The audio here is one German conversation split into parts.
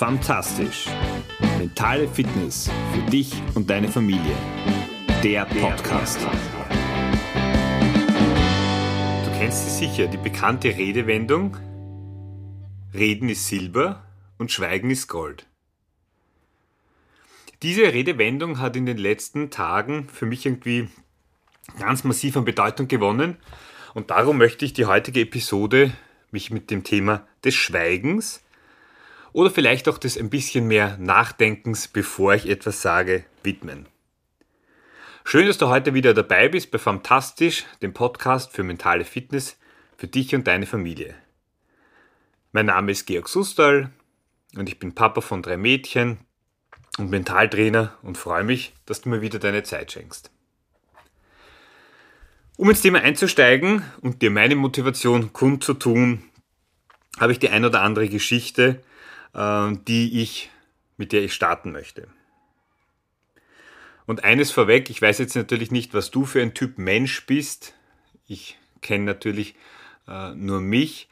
Fantastisch. Mentale Fitness für dich und deine Familie. Der Podcast. Du kennst sie sicher, die bekannte Redewendung Reden ist Silber und Schweigen ist Gold. Diese Redewendung hat in den letzten Tagen für mich irgendwie ganz massiv an Bedeutung gewonnen und darum möchte ich die heutige Episode mich mit dem Thema des Schweigens oder vielleicht auch des ein bisschen mehr Nachdenkens, bevor ich etwas sage, widmen. Schön, dass du heute wieder dabei bist bei Fantastisch, dem Podcast für mentale Fitness für dich und deine Familie. Mein Name ist Georg Sustal und ich bin Papa von drei Mädchen und Mentaltrainer und freue mich, dass du mir wieder deine Zeit schenkst. Um ins Thema einzusteigen und dir meine Motivation kundzutun, habe ich die ein oder andere Geschichte, die ich, mit der ich starten möchte. Und eines vorweg, ich weiß jetzt natürlich nicht, was du für ein Typ Mensch bist. Ich kenne natürlich äh, nur mich.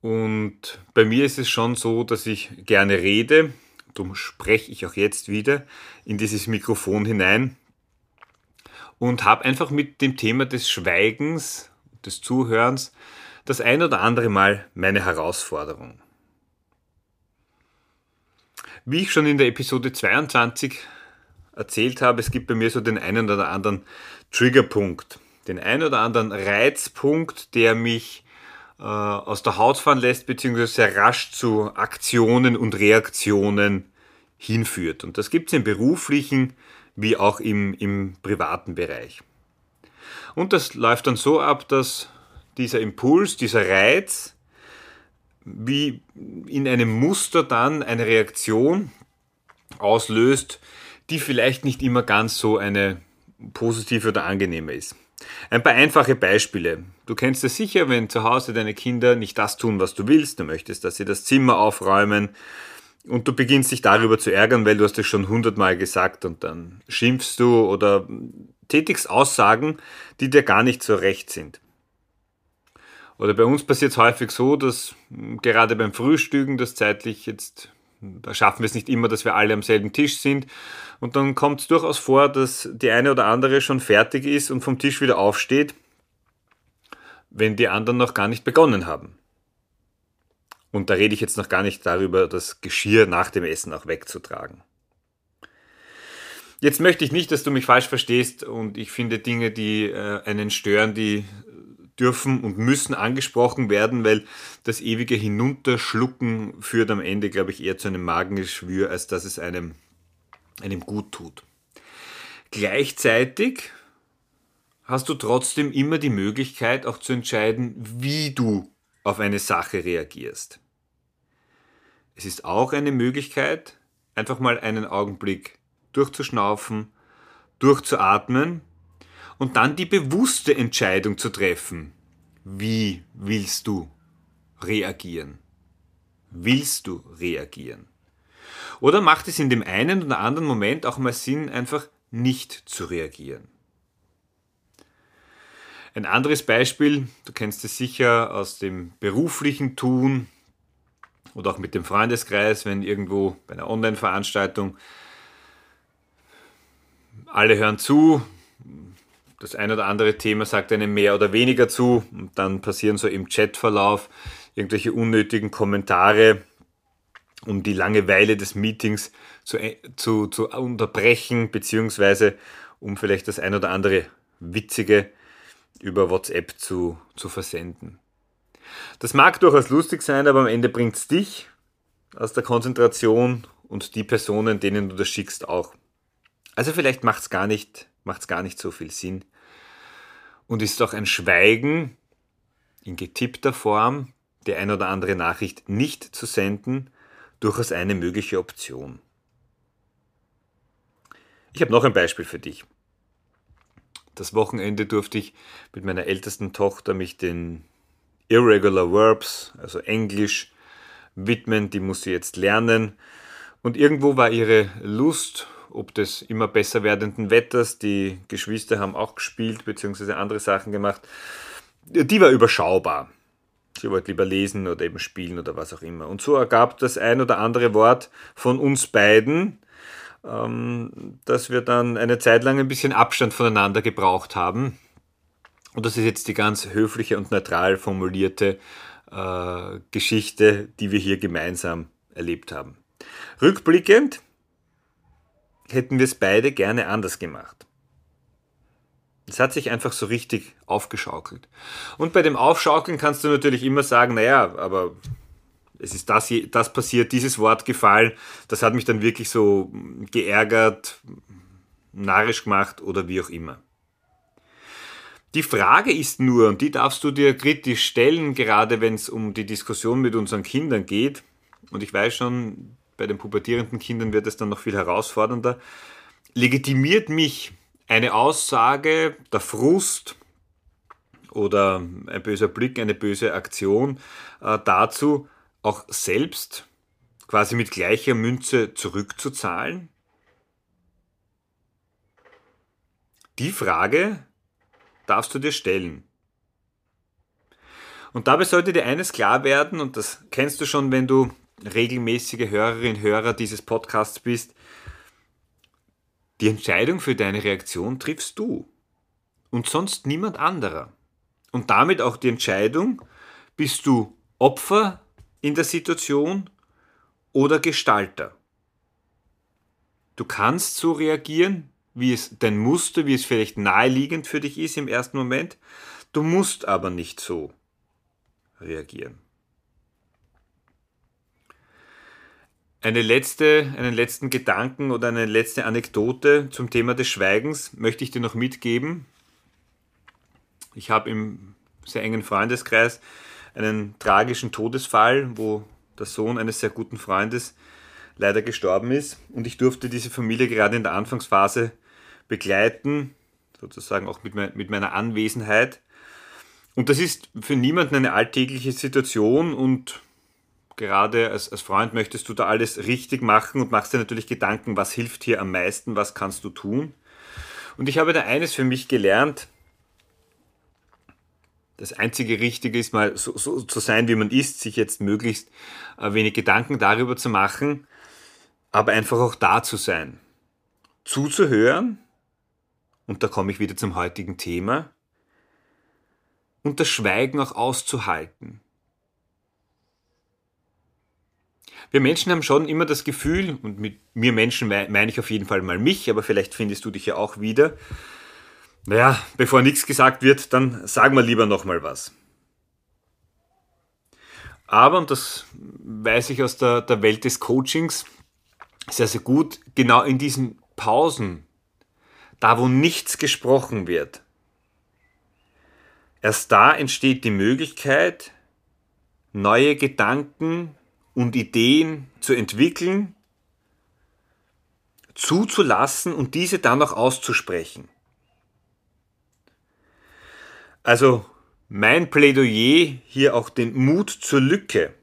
Und bei mir ist es schon so, dass ich gerne rede. Darum spreche ich auch jetzt wieder in dieses Mikrofon hinein. Und habe einfach mit dem Thema des Schweigens, des Zuhörens, das ein oder andere Mal meine Herausforderung. Wie ich schon in der Episode 22 erzählt habe, es gibt bei mir so den einen oder anderen Triggerpunkt, den einen oder anderen Reizpunkt, der mich äh, aus der Haut fahren lässt, beziehungsweise sehr rasch zu Aktionen und Reaktionen hinführt. Und das gibt es im beruflichen wie auch im, im privaten Bereich. Und das läuft dann so ab, dass dieser Impuls, dieser Reiz wie in einem Muster dann eine Reaktion auslöst, die vielleicht nicht immer ganz so eine positive oder angenehme ist. Ein paar einfache Beispiele. Du kennst es sicher, wenn zu Hause deine Kinder nicht das tun, was du willst, du möchtest, dass sie das Zimmer aufräumen und du beginnst dich darüber zu ärgern, weil du hast es schon hundertmal gesagt und dann schimpfst du oder tätigst Aussagen, die dir gar nicht so recht sind. Oder bei uns passiert es häufig so, dass hm, gerade beim Frühstücken das zeitlich jetzt, da schaffen wir es nicht immer, dass wir alle am selben Tisch sind. Und dann kommt es durchaus vor, dass die eine oder andere schon fertig ist und vom Tisch wieder aufsteht, wenn die anderen noch gar nicht begonnen haben. Und da rede ich jetzt noch gar nicht darüber, das Geschirr nach dem Essen auch wegzutragen. Jetzt möchte ich nicht, dass du mich falsch verstehst und ich finde Dinge, die äh, einen stören, die dürfen und müssen angesprochen werden, weil das ewige Hinunterschlucken führt am Ende, glaube ich, eher zu einem Magengeschwür, als dass es einem, einem gut tut. Gleichzeitig hast du trotzdem immer die Möglichkeit auch zu entscheiden, wie du auf eine Sache reagierst. Es ist auch eine Möglichkeit, einfach mal einen Augenblick durchzuschnaufen, durchzuatmen und dann die bewusste Entscheidung zu treffen. Wie willst du reagieren? Willst du reagieren? Oder macht es in dem einen oder anderen Moment auch mal Sinn, einfach nicht zu reagieren? Ein anderes Beispiel, du kennst es sicher aus dem beruflichen Tun oder auch mit dem Freundeskreis, wenn irgendwo bei einer Online-Veranstaltung alle hören zu, das ein oder andere Thema sagt einem mehr oder weniger zu und dann passieren so im Chatverlauf irgendwelche unnötigen Kommentare, um die Langeweile des Meetings zu, äh, zu, zu unterbrechen, beziehungsweise um vielleicht das ein oder andere Witzige über WhatsApp zu, zu versenden. Das mag durchaus lustig sein, aber am Ende bringt es dich aus der Konzentration und die Personen, denen du das schickst, auch. Also vielleicht macht es gar, gar nicht so viel Sinn, und ist auch ein Schweigen in getippter Form, die ein oder andere Nachricht nicht zu senden, durchaus eine mögliche Option. Ich habe noch ein Beispiel für dich. Das Wochenende durfte ich mit meiner ältesten Tochter mich den Irregular Verbs, also Englisch, widmen. Die muss sie jetzt lernen. Und irgendwo war ihre Lust ob des immer besser werdenden Wetters. Die Geschwister haben auch gespielt bzw. andere Sachen gemacht. Die war überschaubar. Sie wollte lieber lesen oder eben spielen oder was auch immer. Und so ergab das ein oder andere Wort von uns beiden, ähm, dass wir dann eine Zeit lang ein bisschen Abstand voneinander gebraucht haben. Und das ist jetzt die ganz höfliche und neutral formulierte äh, Geschichte, die wir hier gemeinsam erlebt haben. Rückblickend hätten wir es beide gerne anders gemacht. Es hat sich einfach so richtig aufgeschaukelt. Und bei dem Aufschaukeln kannst du natürlich immer sagen, naja, aber es ist das, das passiert, dieses Wort gefallen, das hat mich dann wirklich so geärgert, narrisch gemacht oder wie auch immer. Die Frage ist nur, und die darfst du dir kritisch stellen, gerade wenn es um die Diskussion mit unseren Kindern geht, und ich weiß schon, bei den pubertierenden Kindern wird es dann noch viel herausfordernder, legitimiert mich eine Aussage, der Frust oder ein böser Blick, eine böse Aktion äh, dazu, auch selbst quasi mit gleicher Münze zurückzuzahlen? Die Frage darfst du dir stellen. Und dabei sollte dir eines klar werden, und das kennst du schon, wenn du regelmäßige Hörerin, Hörer dieses Podcasts bist, die Entscheidung für deine Reaktion triffst du und sonst niemand anderer. Und damit auch die Entscheidung, bist du Opfer in der Situation oder Gestalter. Du kannst so reagieren, wie es dein Muster, wie es vielleicht naheliegend für dich ist im ersten Moment. Du musst aber nicht so reagieren. Eine letzte, einen letzten Gedanken oder eine letzte Anekdote zum Thema des Schweigens möchte ich dir noch mitgeben. Ich habe im sehr engen Freundeskreis einen tragischen Todesfall, wo der Sohn eines sehr guten Freundes leider gestorben ist. Und ich durfte diese Familie gerade in der Anfangsphase begleiten, sozusagen auch mit, mit meiner Anwesenheit. Und das ist für niemanden eine alltägliche Situation und gerade als, als Freund möchtest du da alles richtig machen und machst dir natürlich Gedanken, was hilft hier am meisten, was kannst du tun. Und ich habe da eines für mich gelernt. Das einzige Richtige ist mal so, so zu sein, wie man ist, sich jetzt möglichst äh, wenig Gedanken darüber zu machen, aber einfach auch da zu sein. Zuzuhören, und da komme ich wieder zum heutigen Thema, und das Schweigen auch auszuhalten. Wir Menschen haben schon immer das Gefühl, und mit mir Menschen meine ich auf jeden Fall mal mich, aber vielleicht findest du dich ja auch wieder, naja, bevor nichts gesagt wird, dann sagen wir lieber nochmal was. Aber, und das weiß ich aus der, der Welt des Coachings sehr, sehr gut, genau in diesen Pausen, da wo nichts gesprochen wird, erst da entsteht die Möglichkeit, neue Gedanken, und Ideen zu entwickeln, zuzulassen und diese dann auch auszusprechen. Also mein Plädoyer hier auch den Mut zur Lücke.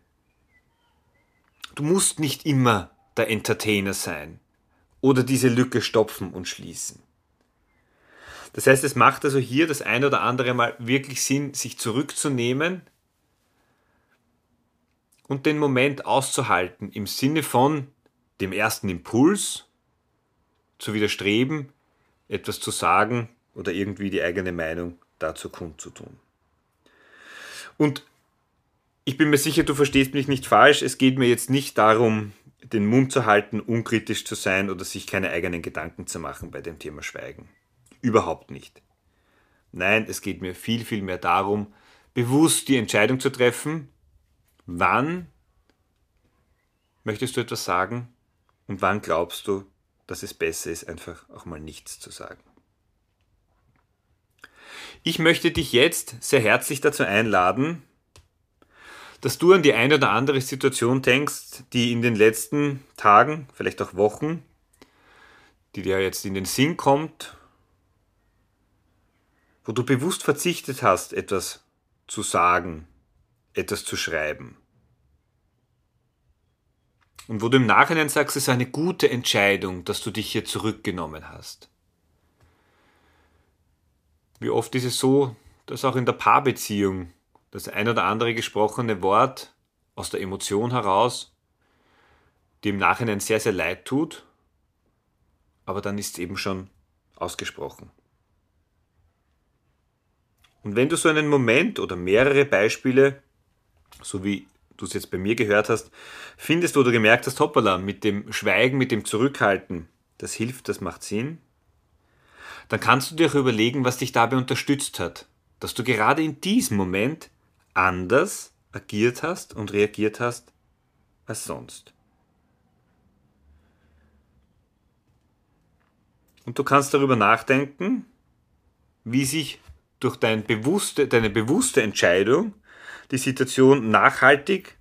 Du musst nicht immer der Entertainer sein oder diese Lücke stopfen und schließen. Das heißt, es macht also hier das ein oder andere Mal wirklich Sinn, sich zurückzunehmen, und den Moment auszuhalten im Sinne von dem ersten Impuls zu widerstreben, etwas zu sagen oder irgendwie die eigene Meinung dazu kundzutun. Und ich bin mir sicher, du verstehst mich nicht falsch. Es geht mir jetzt nicht darum, den Mund zu halten, unkritisch zu sein oder sich keine eigenen Gedanken zu machen bei dem Thema Schweigen. Überhaupt nicht. Nein, es geht mir viel, viel mehr darum, bewusst die Entscheidung zu treffen, Wann möchtest du etwas sagen und wann glaubst du, dass es besser ist, einfach auch mal nichts zu sagen? Ich möchte dich jetzt sehr herzlich dazu einladen, dass du an die eine oder andere Situation denkst, die in den letzten Tagen, vielleicht auch Wochen, die dir jetzt in den Sinn kommt, wo du bewusst verzichtet hast, etwas zu sagen, etwas zu schreiben. Und wo du im Nachhinein sagst, es ist eine gute Entscheidung, dass du dich hier zurückgenommen hast. Wie oft ist es so, dass auch in der Paarbeziehung das ein oder andere gesprochene Wort aus der Emotion heraus, die im Nachhinein sehr, sehr leid tut, aber dann ist es eben schon ausgesprochen. Und wenn du so einen Moment oder mehrere Beispiele, so wie du es jetzt bei mir gehört hast, findest, wo du gemerkt hast, hoppala, mit dem Schweigen, mit dem Zurückhalten, das hilft, das macht Sinn, dann kannst du dir auch überlegen, was dich dabei unterstützt hat, dass du gerade in diesem Moment anders agiert hast und reagiert hast als sonst. Und du kannst darüber nachdenken, wie sich durch dein bewusste, deine bewusste Entscheidung die Situation nachhaltig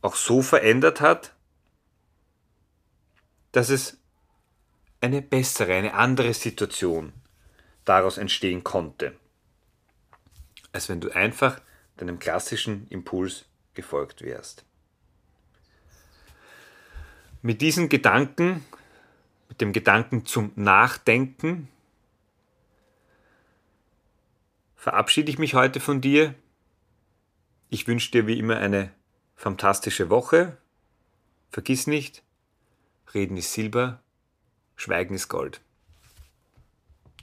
auch so verändert hat, dass es eine bessere, eine andere Situation daraus entstehen konnte, als wenn du einfach deinem klassischen Impuls gefolgt wärst. Mit diesen Gedanken, mit dem Gedanken zum Nachdenken, verabschiede ich mich heute von dir. Ich wünsche dir wie immer eine fantastische Woche. Vergiss nicht, Reden ist Silber, Schweigen ist Gold.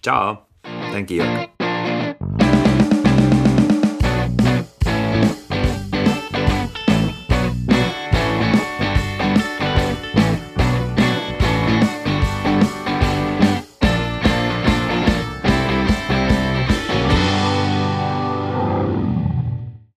Ciao, dein Georg.